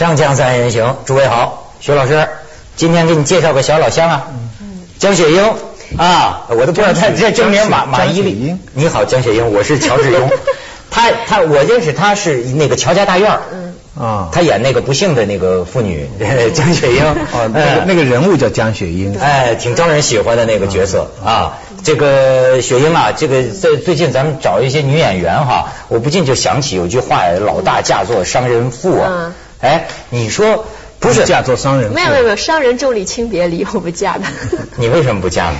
锵锵三人行，诸位好，徐老师，今天给你介绍个小老乡啊，江雪英。啊，我都不知道他这真名马马伊琍。你好，江雪英，我是乔志庸。他他我认识他是那个乔家大院啊，他演那个不幸的那个妇女 江雪英，哦，那个那个人物叫江雪英，哎，挺招人喜欢的那个角色。啊。这个雪英啊，这个在最近咱们找一些女演员哈，我不禁就想起有句话，老大嫁作商人妇啊。哎，你说不是嫁做商人？没有没有没有，商人重利轻别离，我不嫁的。你为什么不嫁呢？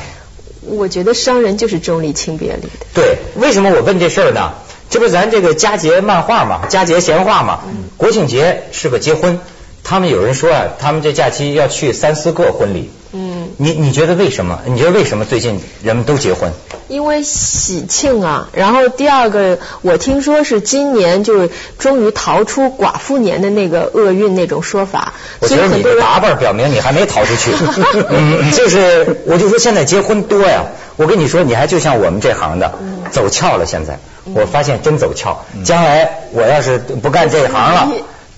我觉得商人就是重利轻别离的。对，为什么我问这事儿呢？这不咱这个佳节漫画嘛，佳节闲话嘛，国庆节是个结婚，他们有人说啊，他们这假期要去三四个婚礼。嗯，你你觉得为什么？你觉得为什么最近人们都结婚？因为喜庆啊。然后第二个，我听说是今年就是终于逃出寡妇年的那个厄运那种说法。我觉得你的打扮表明你还没逃出去。就是，我就说现在结婚多呀。我跟你说，你还就像我们这行的，走俏了。现在我发现真走俏。将来我要是不干这行了，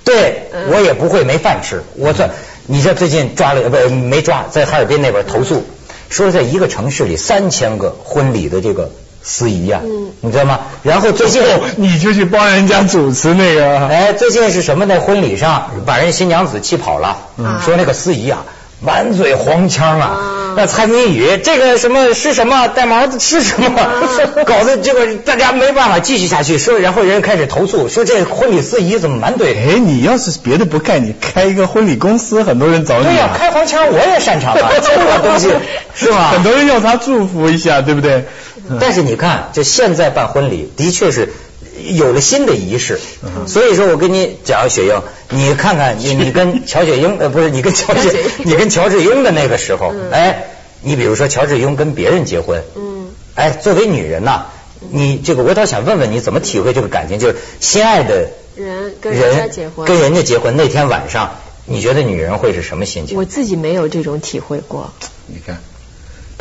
对我也不会没饭吃。我这。你这最近抓了不没抓，在哈尔滨那边投诉，说在一个城市里三千个婚礼的这个司仪呀，你知道吗？然后最近你就去帮人家主持那个，哎，最近是什么呢？婚礼上把人新娘子气跑了，说那个司仪啊。满嘴黄腔啊，那猜谜语，这个什么是什么带毛子是什么，搞得这个大家没办法继续下去。说，然后人开始投诉，说这婚礼司仪怎么满嘴？哎，你要是别的不干，你开一个婚礼公司，很多人找你。对呀，开黄腔我也擅长啊，这个东西是吧？很多人要他祝福一下，对不对？但是你看，就现在办婚礼，的确是。有了新的仪式，所以说我跟你讲，雪英，你看看你 你跟乔雪英呃不是你跟乔雪你跟乔治英的那个时候，哎，你比如说乔治英跟别人结婚，嗯，哎，作为女人呐，你这个我倒想问问你怎么体会这个感情，就是心爱的人跟人家结婚，跟人家结婚那天晚上，你觉得女人会是什么心情？我自己没有这种体会过。你看。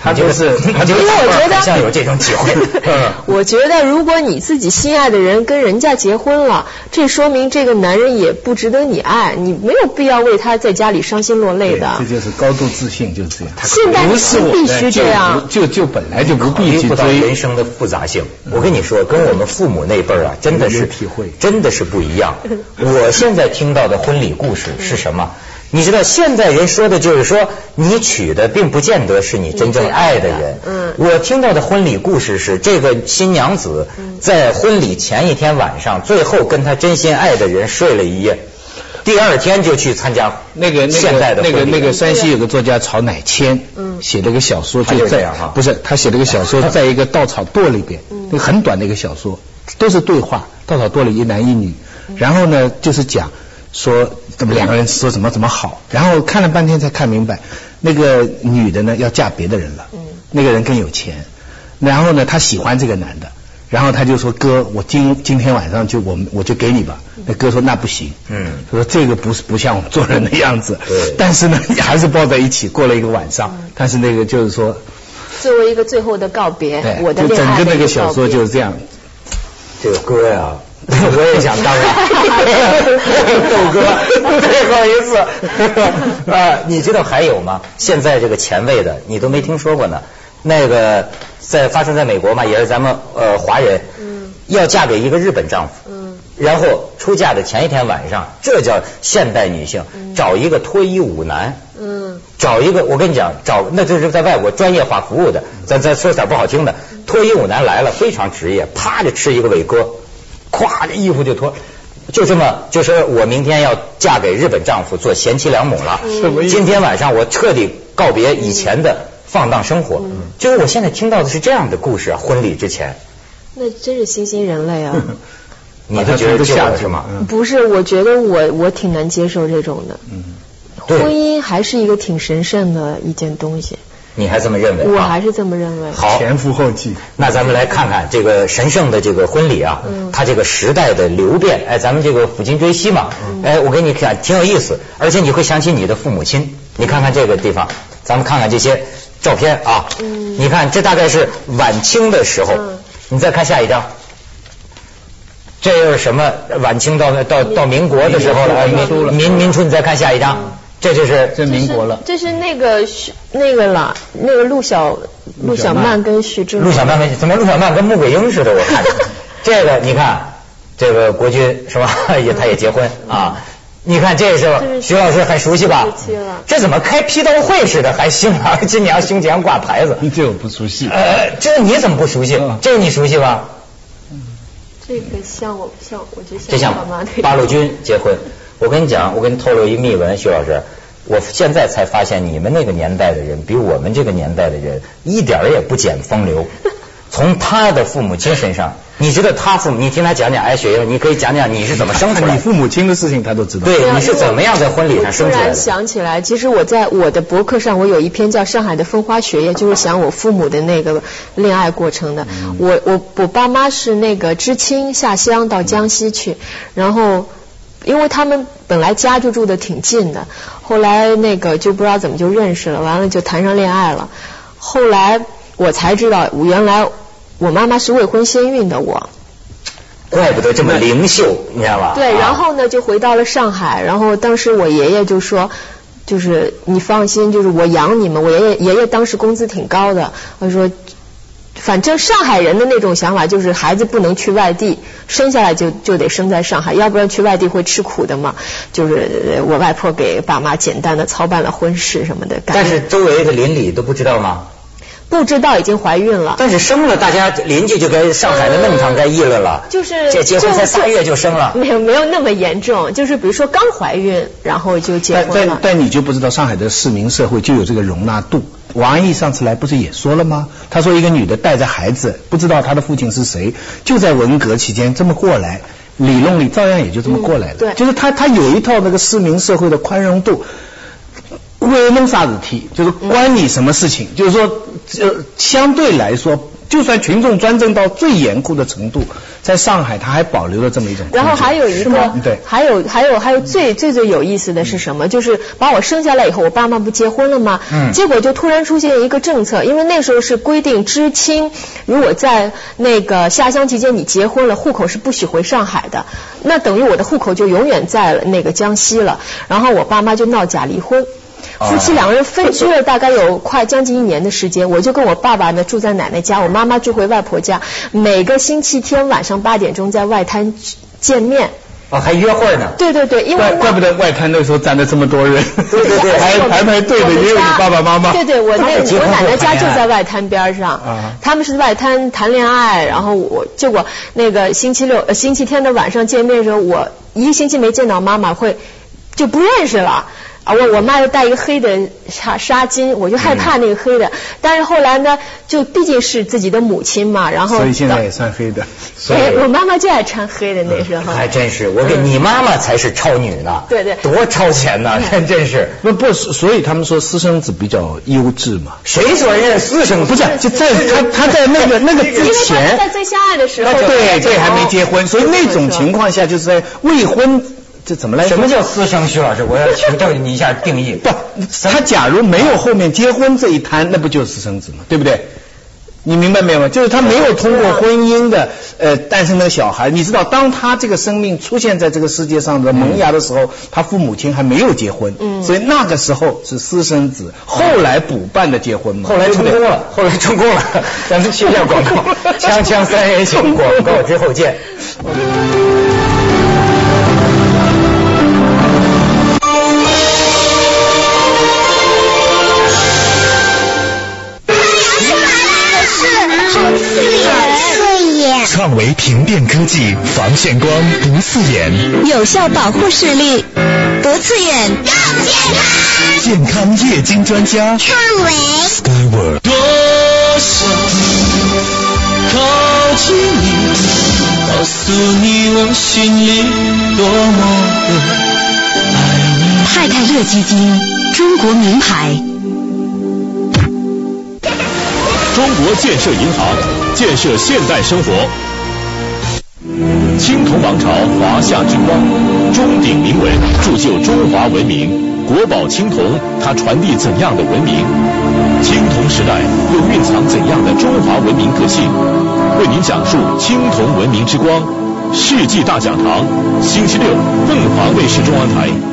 他就是，他就好像有这种体会。我觉得，如果你自己心爱的人跟人家结婚了，这说明这个男人也不值得你爱，你没有必要为他在家里伤心落泪的。这就是高度自信，就是这样。现在是必须这样，就就本来就不必去追人生的复杂性。我跟你说，跟我们父母那辈儿啊，真的是体会，真的是不一样。我现在听到的婚礼故事是什么？你知道现在人说的就是说，你娶的并不见得是你真正爱的人。嗯，我听到的婚礼故事是，这个新娘子在婚礼前一天晚上，最后跟她真心爱的人睡了一夜，第二天就去参加那个现代的那个那个山西有个作家曹乃谦，嗯，写了个小说，就这样哈，不是他写了个小说，在一个稻草垛里边，那个很短的一个小说，都是对话，稻草垛里一男一女，然后呢就是讲。说怎么两个人说怎么怎么好，然后看了半天才看明白，那个女的呢要嫁别的人了，那个人更有钱，然后呢她喜欢这个男的，然后他就说哥我今今天晚上就我们我就给你吧，那哥说那不行，嗯，说这个不是不像我们做人的样子，对，但是呢还是抱在一起过了一个晚上，但是那个就是说作为一个最后的告别，我的就整个那个小说就是这样，这个歌呀。我也想当然，豆哥 最后一次啊！你知道还有吗？现在这个前卫的你都没听说过呢。那个在发生在美国嘛，也是咱们呃华人，要嫁给一个日本丈夫，然后出嫁的前一天晚上，这叫现代女性找一个脱衣舞男，找一个我跟你讲找那就是在外国专业化服务的，咱咱说点不好听的，脱衣舞男来了非常职业，啪就吃一个伟哥。咵，这衣服就脱，就这么，就是我明天要嫁给日本丈夫，做贤妻良母了。今天晚上我彻底告别以前的放荡生活。就是我现在听到的是这样的故事啊，婚礼之前。那真是新兴人类啊！你都觉得吓是吗？不是，我觉得我我挺难接受这种的。嗯，婚姻还是一个挺神圣的一件东西。你还这么认为？我还是这么认为。好，前赴后继。那咱们来看看这个神圣的这个婚礼啊，它这个时代的流变。哎，咱们这个抚今追昔嘛。哎，我给你看，挺有意思，而且你会想起你的父母亲。你看看这个地方，咱们看看这些照片啊。嗯。你看，这大概是晚清的时候。嗯。你再看下一张。这又是什么？晚清到到到民国的时候了，民民民初，你再看下一张，这就是这民国了。这是那个徐那个了，那个陆小陆小曼跟徐志摩。陆小曼跟怎么陆小曼跟穆桂英似的？我看 这个你看，这个国军是吧？也他也结婚啊。你看这是徐老师很熟悉吧？这怎么开批斗会似的？还新郎新娘胸前挂牌子？这我不熟悉。呃，这你怎么不熟悉？这你熟悉吧？这个像我像我觉得这像八路军结婚。我跟你讲，我跟你透露一个秘闻，徐老师，我现在才发现你们那个年代的人比我们这个年代的人一点也不减风流。从他的父母亲身上，你知道他父母，你听他讲讲，哎，雪英，你可以讲讲你是怎么生出来？你父母亲的事情他都知道。对，你是怎么样在婚礼上生出来的？突然想起来，其实我在我的博客上，我有一篇叫《上海的风花雪月》，就是讲我父母的那个恋爱过程的。我我我爸妈是那个知青下乡到江西去，然后因为他们本来家就住的挺近的，后来那个就不知道怎么就认识了，完了就谈上恋爱了。后来我才知道，我原来。我妈妈是未婚先孕的，我怪不得这么灵秀，你知道吧？对，然后呢就回到了上海，然后当时我爷爷就说，就是你放心，就是我养你们。我爷爷爷爷当时工资挺高的，他说，反正上海人的那种想法就是孩子不能去外地，生下来就就得生在上海，要不然去外地会吃苦的嘛。就是我外婆给爸妈简单的操办了婚事什么的。但是周围的邻里都不知道吗？不知道已经怀孕了，但是生了，大家邻居就该上海的弄堂该议论了。就是这结婚才三月就生了，没有没有那么严重，就是比如说刚怀孕，然后就结婚了。但但但你就不知道上海的市民社会就有这个容纳度。王毅上次来不是也说了吗？他说一个女的带着孩子，不知道她的父亲是谁，就在文革期间这么过来，理论里照样也就这么过来了。对，就是他他有一套那个市民社会的宽容度。为弄啥子题，就是关你什么事情？就是说，呃，相对来说，就算群众专政到最严酷的程度，在上海，它还保留了这么一种。然后还有一个，对，还有还有还有最最最有意思的是什么？就是把我生下来以后，我爸妈不结婚了吗？嗯。结果就突然出现一个政策，因为那时候是规定知青，如果在那个下乡期间你结婚了，户口是不许回上海的，那等于我的户口就永远在了那个江西了。然后我爸妈就闹假离婚。夫妻两个人分居了大概有快将近一年的时间，我就跟我爸爸呢住在奶奶家，我妈妈住回外婆家，每个星期天晚上八点钟在外滩见面。哦，还约会呢？对对对，因为怪不得外滩那时候站了这么多人，对对对，还排排队的也有你爸爸妈妈。对对，我那 我奶奶家就在外滩边上，他们是外滩谈恋爱，然后我结果那个星期六、星期天的晚上见面的时候，我一个星期没见到妈妈，会就不认识了。啊，我我妈又戴一个黑的纱纱巾，我就害怕那个黑的。但是后来呢，就毕竟是自己的母亲嘛，然后所以现在也算黑的。所以我妈妈就爱穿黑的那时候。还真是，我给你妈妈才是超女呢。对对。多超前呢，真真是。不不，所以他们说私生子比较优质嘛。谁说人家私生子？不是，就在他他在那个那个之前，在最相爱的时候，对对，还没结婚，所以那种情况下就是在未婚。这怎么来？什么叫私生？徐老师，我要请教你一下定义。不，他假如没有后面结婚这一摊，那不就是私生子吗？对不对？你明白没有吗？就是他没有通过婚姻的呃诞生的小孩。你知道，当他这个生命出现在这个世界上的萌芽的时候，他父母亲还没有结婚，所以那个时候是私生子。后来补办的结婚嘛？后来成功了，后来成功了。咱们去一下广告，锵锵三人行，广告之后见。创维屏电科技防眩光不刺眼，有效保护视力，不刺眼更健康。健康液晶专家，创维。Skyward。多想靠近你，告诉你我心里多么的爱你。太太乐基金，中国名牌。中国建设银行，建设现代生活。青铜王朝华夏之光，钟鼎铭文铸就中华文明。国宝青铜，它传递怎样的文明？青铜时代又蕴藏怎样的中华文明个性？为您讲述青铜文明之光，世纪大讲堂，星期六凤凰卫视中央台。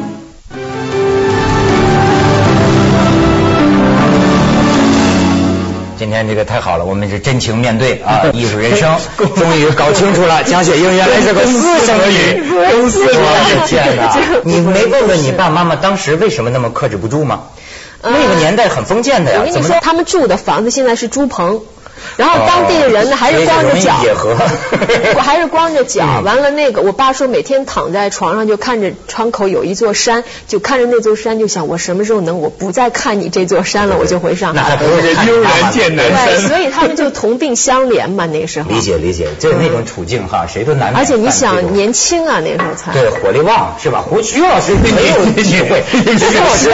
今天这个太好了，我们是真情面对啊，艺术人生，终于搞清楚了，江雪英原来是个私生女，我的天哪！你没问问你爸妈妈当时为什么那么克制不住吗？那个年代很封建的呀，怎么我跟你说，他们住的房子现在是猪棚。然后当地的人呢，还是光着脚，我还是光着脚。完了，那个我爸说，每天躺在床上就看着窗口有一座山，就看着那座山，就想我什么时候能我不再看你这座山了，我就回上海。那不是悠然见南山。对，所以他们就同病相怜嘛，那时候。理解理解，就是那种处境哈，谁都难。而且你想，年轻啊，那时候才。对，火力旺是吧？胡徐老师没有机会，徐老师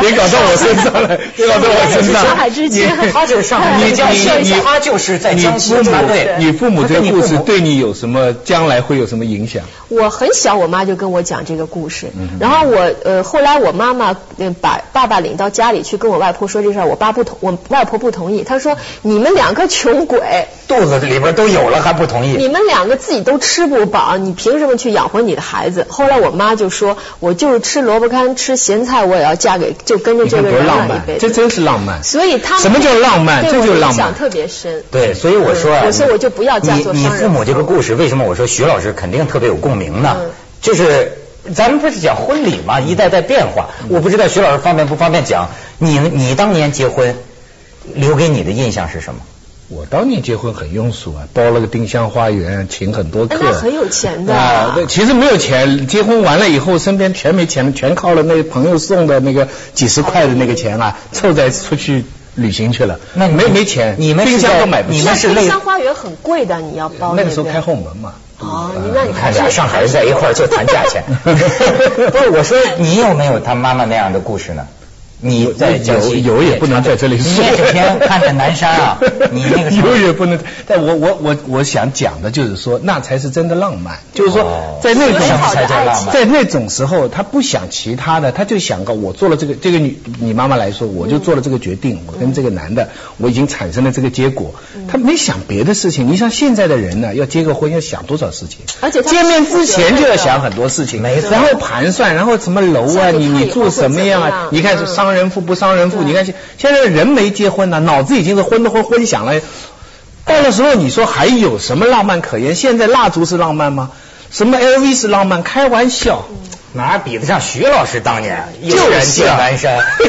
别搞到我身上了，别搞到我身上。上海之前，他就是上海，你你他就是在。你父母，你父母这个故事对你有什么将来会有什么影响？我很小，我妈就跟我讲这个故事，然后我呃后来我妈妈把爸爸领到家里去跟我外婆说这事儿，我爸不同，我外婆不同意，她说你们两个穷鬼，肚子里边都有了还不同意，你们两个自己都吃不饱，你凭什么去养活你的孩子？后来我妈就说，我就是吃萝卜干吃咸菜，我也要嫁给就跟着这个人浪漫，这真是浪漫。所以他什么叫浪漫？这就是浪漫，特别深。对，所以我说啊，我说我就不要嫁做你你父母这个故事，为什么我说徐老师肯定特别有共鸣呢？就是咱们不是讲婚礼嘛，一代代变化。我不知道徐老师方便不方便讲？你你当年结婚留给你的印象是什么？我当年结婚很庸俗啊，包了个丁香花园，请很多客，那很有钱的啊。对，其实没有钱，结婚完了以后，身边全没钱，全靠了那朋友送的那个几十块的那个钱啊，凑在出去旅行去了。那没没钱，你们冰箱都买不起。你们是冰箱花园很贵的，你要包那个时候开后门嘛。哦，那你看俩上海人在一块儿就谈价钱。不是，我说你有没有他妈妈那样的故事呢？你在有有也不能在这里说。你整天看着南山啊，你那个有也不能。但我我我我想讲的就是说，那才是真的浪漫。就是说，在那种才叫浪漫。在那种时候，他不想其他的，他就想个我做了这个这个女你妈妈来说，我就做了这个决定，我跟这个男的，我已经产生了这个结果。他没想别的事情。你像现在的人呢，要结个婚要想多少事情？而且见面之前就要想很多事情，没错。然后盘算，然后什么楼啊，你你住什么样啊？你看是商。人富不伤人富，你看现现在人没结婚呢，脑子已经是昏的昏昏响了。到了时候你说还有什么浪漫可言？现在蜡烛是浪漫吗？什么 LV 是浪漫？开玩笑，哪比得上徐老师当年？就人见南山。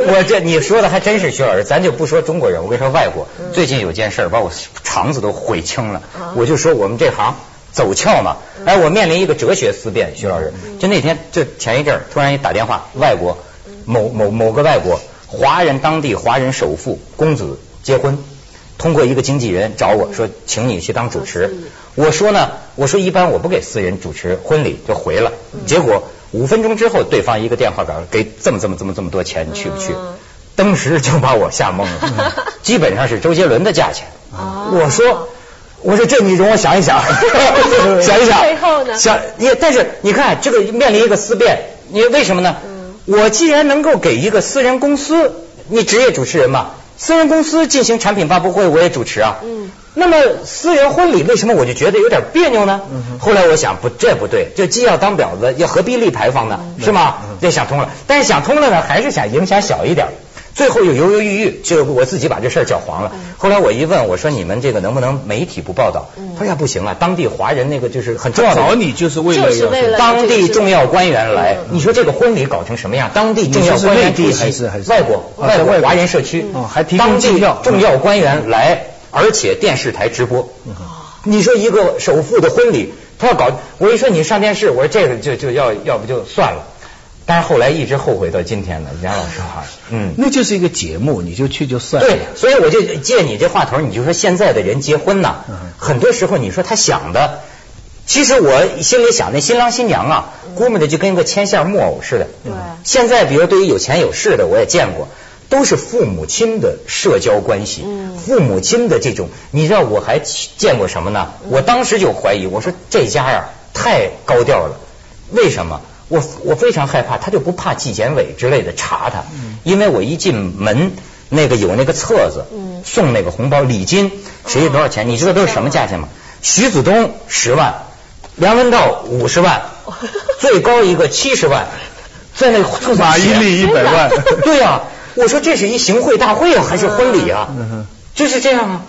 我这你说的还真是徐老师，咱就不说中国人，我跟你说外国。最近有件事把我肠子都悔青了，我就说我们这行。走俏嘛？哎，我面临一个哲学思辨，徐老师，就那天，就前一阵儿，突然一打电话，外国某某某个外国华人当地华人首富公子结婚，通过一个经纪人找我说，请你去当主持。我说呢，我说一般我不给私人主持婚礼，就回了。结果五分钟之后，对方一个电话稿给这么这么这么这么多钱，你去不去？当时就把我吓懵了，基本上是周杰伦的价钱。我说。我说这你容我想一想，想一想，最后呢？想你，但是你看这个面临一个思辨，你为什么呢？我既然能够给一个私人公司，你职业主持人嘛，私人公司进行产品发布会，我也主持啊。嗯。那么私人婚礼为什么我就觉得有点别扭呢？后来我想不，这不对，这既要当婊子，又何必立牌坊呢？是吗？这想通了，但是想通了呢，还是想影响小一点。最后又犹犹豫豫，就我自己把这事儿搅黄了。后来我一问，我说你们这个能不能媒体不报道？他说呀不行啊，当地华人那个就是很重要的。找你就是为了当地重要官员来。你说这个婚礼搞成什么样？当地重要官员地还是还是外国外国华人社区，还提当地重要官员来，而且电视台直播。你说一个首富的婚礼，他要搞，我一说你上电视，我说这个就就要要不就算了。但是后来一直后悔到今天了，杨老师哈，嗯，那就是一个节目，你就去就算了。对，所以我就借你这话头，你就说现在的人结婚呐，很多时候你说他想的，其实我心里想，那新郎新娘啊，估摸着就跟个牵线木偶似的。对。现在比如对于有钱有势的，我也见过，都是父母亲的社交关系，嗯父母亲的这种，你知道我还见过什么呢？我当时就怀疑，我说这家呀太高调了，为什么？我我非常害怕，他就不怕纪检委之类的查他，因为我一进门，那个有那个册子，送那个红包礼金，谁多少钱？你知道都是什么价钱吗？徐子东十万，梁文道五十万，最高一个七十万，在那厕所马伊琍一百万，对呀、我说这是一行贿大会啊，还是婚礼啊？就是这样啊。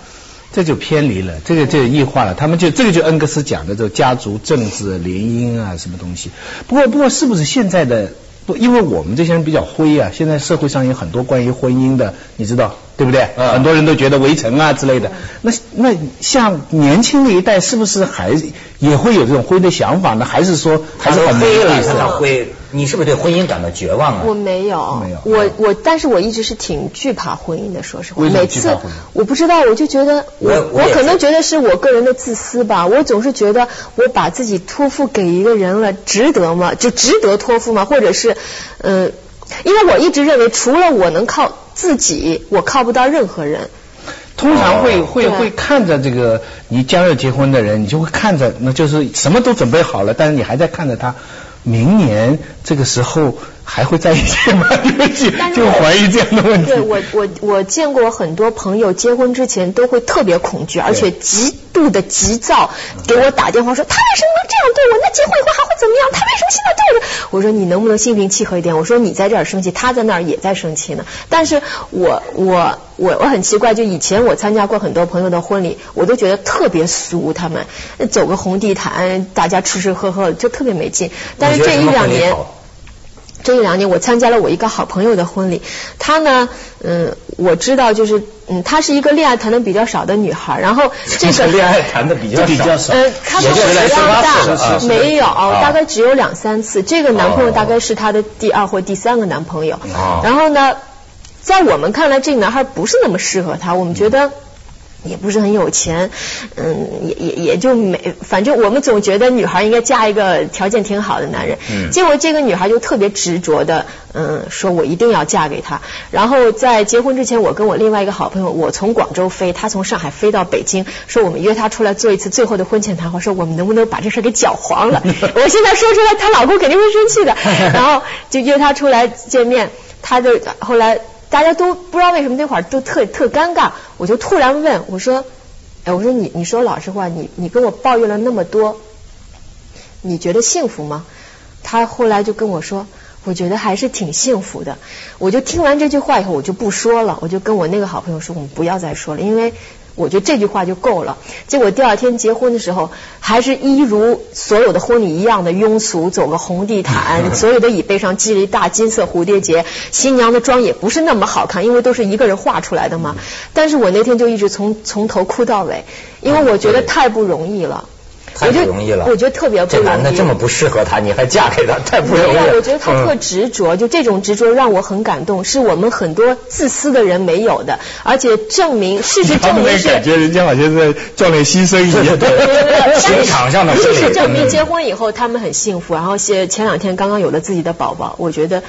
这就偏离了，这个就异化了。他们就这个就恩格斯讲的这个家族政治联姻啊，什么东西。不过不过是不是现在的不？因为我们这些人比较灰啊，现在社会上有很多关于婚姻的，你知道对不对？嗯很多人都觉得围城啊之类的。那那像年轻的一代是不是还也会有这种灰的想法呢？还是说还还是很没灰了，他灰。你是不是对婚姻感到绝望啊？我没有，没有我我，但是我一直是挺惧怕婚姻的，说实话。为什么每次我不知道，我就觉得我我可能觉得是我个人的自私吧，我总是觉得我把自己托付给一个人了，值得吗？就值得托付吗？或者是，呃，因为我一直认为，除了我能靠自己，我靠不到任何人。通常会、哦会会看着这个你将要结婚的人，你就会看着，那就是什么都准备好了，但是你还在看着他，明年这个时候还会在一起吗？就就怀疑这样的问题。对我我我见过很多朋友结婚之前都会特别恐惧，而且极度的急躁，给我打电话说他为什么能这样对我？那结婚以后还会怎么样？他为什么现在对我？我说你能不能心平气和一点？我说你在这儿生气，他在那儿也在生气呢。但是我我我我很奇怪，就以前我参加过很多朋友的婚礼，我都觉得特别俗，他们走个红地毯，大家吃吃喝喝，就特别没劲。但是这一两年。这一两年我参加了我一个好朋友的婚礼，她呢，嗯，我知道就是，嗯，她是一个恋爱谈的比较少的女孩，然后这个 恋爱谈的比较少呃，她比我也就是来比较18次大，啊没有，啊大概只有两三次。这个男朋友哦大概是她的第二或第三个男朋友哦。然后呢，在我们看来，这个男孩不是那么适合她，我们觉得。也不是很有钱，嗯，也也也就没，反正我们总觉得女孩应该嫁一个条件挺好的男人。嗯结果这个女孩就特别执着的，嗯，说我一定要嫁给他。然后在结婚之前，我跟我另外一个好朋友，我从广州飞，他从上海飞到北京，说我们约他出来做一次最后的婚前谈话，说我们能不能把这事儿给搅黄了？我现在说出来，她老公肯定会生气的。然后就约她出来见面，她就后来大家都不知道为什么那会儿都特特尴尬，我就突然问我说，哎，我说你你说老实话，你你跟我抱怨了那么多，你觉得幸福吗？他后来就跟我说，我觉得还是挺幸福的。我就听完这句话以后，我就不说了，我就跟我那个好朋友说，我们不要再说了，因为。我觉得这句话就够了。结果第二天结婚的时候，还是一如所有的婚礼一样的庸俗，走个红地毯，所有的椅背上系了一大金色蝴蝶结，新娘的妆也不是那么好看，因为都是一个人画出来的嘛。但是我那天就一直从从头哭到尾，因为我觉得太不容易了。太不容易了。我觉得特别不容易。这男的这么不适合她，你还嫁给他，太不容易了。我觉得他特执着，就这种执着让我很感动，是我们很多自私的人没有的，而且证明事实他们那证明是。感觉人家好像在壮烈牺牲一样。情场上的事实证明嗯结婚以后他们很幸福，然后前前两天刚刚有了自己的宝宝，我觉得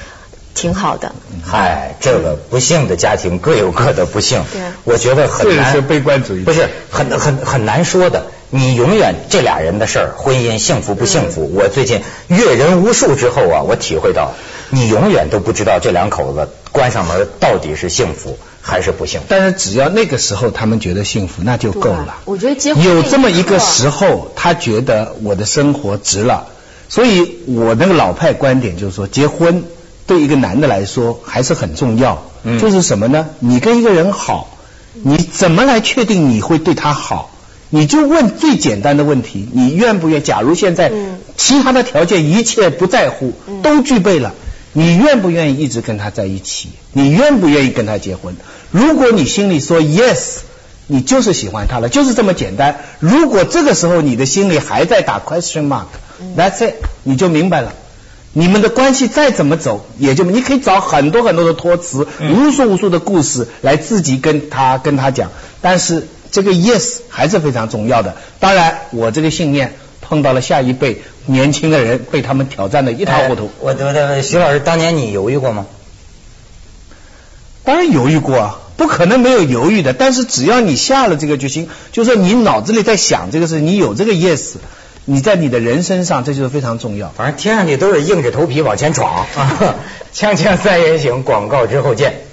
挺好的。嗨，这个不幸的家庭各有各的不幸，对我觉得很难。这个是悲观主义不是很很很难说的。你永远这俩人的事儿，婚姻幸福不幸福？我最近阅人无数之后啊，我体会到，你永远都不知道这两口子关上门到底是幸福还是不幸福。但是只要那个时候他们觉得幸福，那就够了。我觉得结婚有这么一个时候，他觉得我的生活值了。所以我那个老派观点就是说，结婚对一个男的来说还是很重要。嗯就是什么呢？你跟一个人好，你怎么来确定你会对他好？你就问最简单的问题：你愿不愿？假如现在嗯其他的条件一切不在乎，嗯都具备了，你愿不愿意一直跟他在一起？你愿不愿意跟他结婚？如果你心里说 yes，你就是喜欢他了，就是这么简单。如果这个时候你的心里还在打 question mark，that's it，你就明白了。你们的关系再怎么走，也就你可以找很多很多的托词，无数无数的故事来自己跟他跟他讲，但是这个 yes 还是非常重要的。当然，我这个信念碰到了下一辈年轻的人，被他们挑战的一塌糊涂。哎我我我徐老师，当年你犹豫过吗？当然犹豫过啊，不可能没有犹豫的。但是只要你下了这个决心，就是说你脑子里在想这个事，你有这个 yes，你在你的人身上这就是非常重要。反正听上去都是硬着头皮往前闯。锵锵三人行，广告之后见。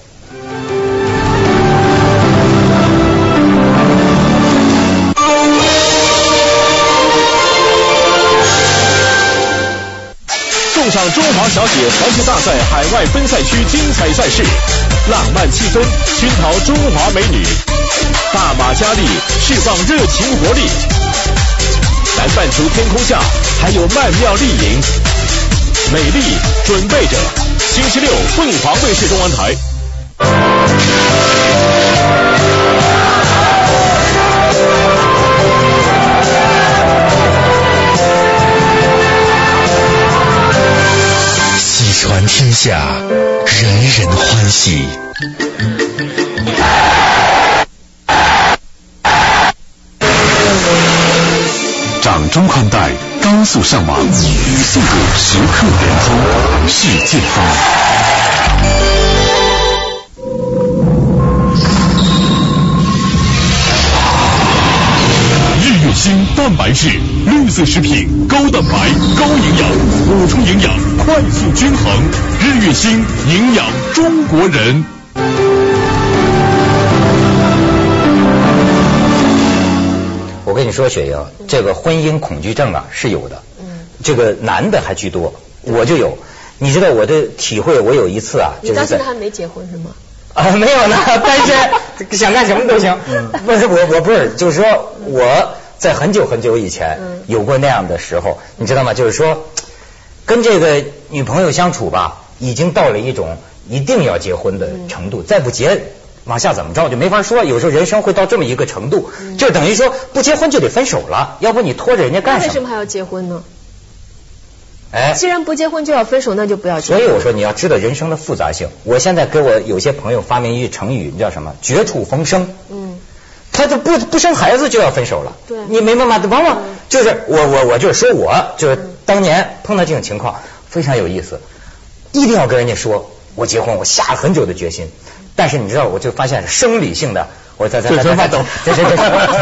上中华小姐环球大赛海外分赛区精彩赛事，浪漫气氛熏陶中华美女，大马佳丽释放热情活力。南半球天空下还有曼妙丽影，美丽准备着。星期六凤凰卫视中文台。喜传天下，人人欢喜。掌中宽带，高速上网，与速度时刻联通，世界通。蛋白质，绿色食品，高蛋白、高营养，补充营养，快速均衡。日月星营养中国人。我跟你说，雪莹，这个婚姻恐惧症啊是有的，这个男的还居多，我就有。你知道我的体会，我有一次啊，就是在你到现在还没结婚是吗？啊没有呢，单身，想干什么都行。不是我我不是，就是说我在很久很久以前嗯有过那样的时候，你知道吗？就是说跟这个女朋友相处吧，已经到了一种一定要结婚的程度，再不结。往下怎么着就没法说，有时候人生会到这么一个程度，就等于说不结婚就得分手了，要不你拖着人家干什么？为什么还要结婚呢？哎，既然不结婚就要分手，那就不要结婚。所以我说你要知道人生的复杂性。我现在给我有些朋友发明一句成语，叫什么？绝处逢生。嗯，他就不不生孩子就要分手了。对你明白吗？往往就是我我我就是说我就是当年碰到这种情况非常有意思，一定要跟人家说我结婚，我下了很久的决心，但是你知道我就发现生理性的。我在在在在抖这这这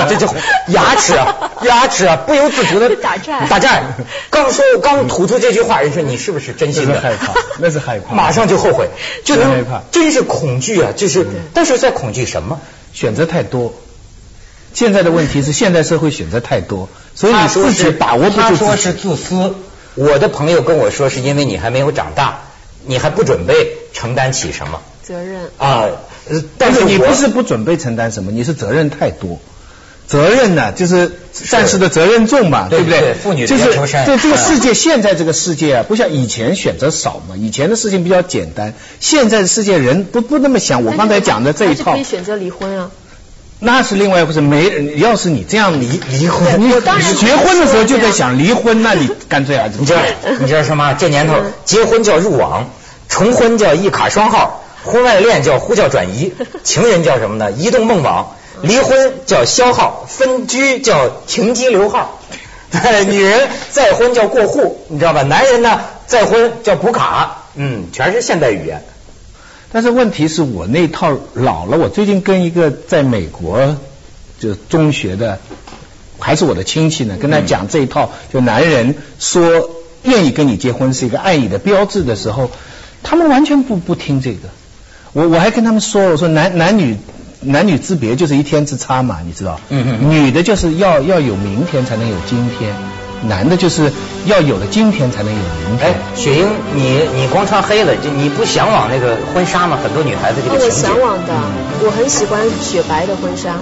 这这牙齿啊牙齿啊不由自主的打颤打颤。刚说刚吐出这句话，人说你是不是真心的？害怕那是害怕马上就后悔，就能真害怕真是恐惧啊！就是，但是在恐惧什么？选择太多。现在的问题是，现代社会选择太多，所以你自己把握不住他说是自私。我的朋友跟我说，是因为你还没有长大，你还不准备承担起什么责任。啊？呃但是你不是不准备承担什么，你是责任太多。责任呢，就是战士的责任重嘛，对不对？对妇女的就是对这个嗯世界，现在这个世界啊，不像以前选择少嘛，以前的事情比较简单，现在的世界人不不那么想。我刚才讲的这一套可以，选择离婚啊。那是另外一回事。没，要是你这样离离婚，你结婚的时候就在想离婚，那你干脆啊，你知道你知道什么？这年头嗯结婚叫入网，重婚叫一卡双号，婚外恋叫呼叫转移，情人叫什么呢？移动梦网，离婚叫消耗，分居叫停机留号。女人再婚叫过户，你知道吧？男人呢再婚叫补卡，嗯，全是现代语言。但是问题是我那套老了，我最近跟一个在美国就中学的，还是我的亲戚呢，跟他讲这一套，就男人说愿意跟你结婚是一个爱你的标志的时候，他们完全不不听这个。我我还跟他们说，我说男男女男女之别就是一天之差嘛，你知道？嗯嗯嗯女的就是要要有明天才能有今天，男的就是要有了今天才能有明天哎。，雪英，你你光穿黑了，就你不向往那个婚纱吗？很多女孩子这哦我个情节向往的，我很喜欢雪白的婚纱。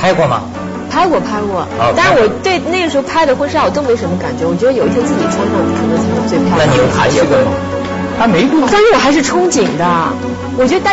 拍过吗？拍过拍过哦，但是我对那个时候拍的婚纱我都没什么感觉，我觉得有一天自己穿上可能才是最漂亮的。那你有爬结婚吗？他没过但是我还是憧憬的，我觉得带着。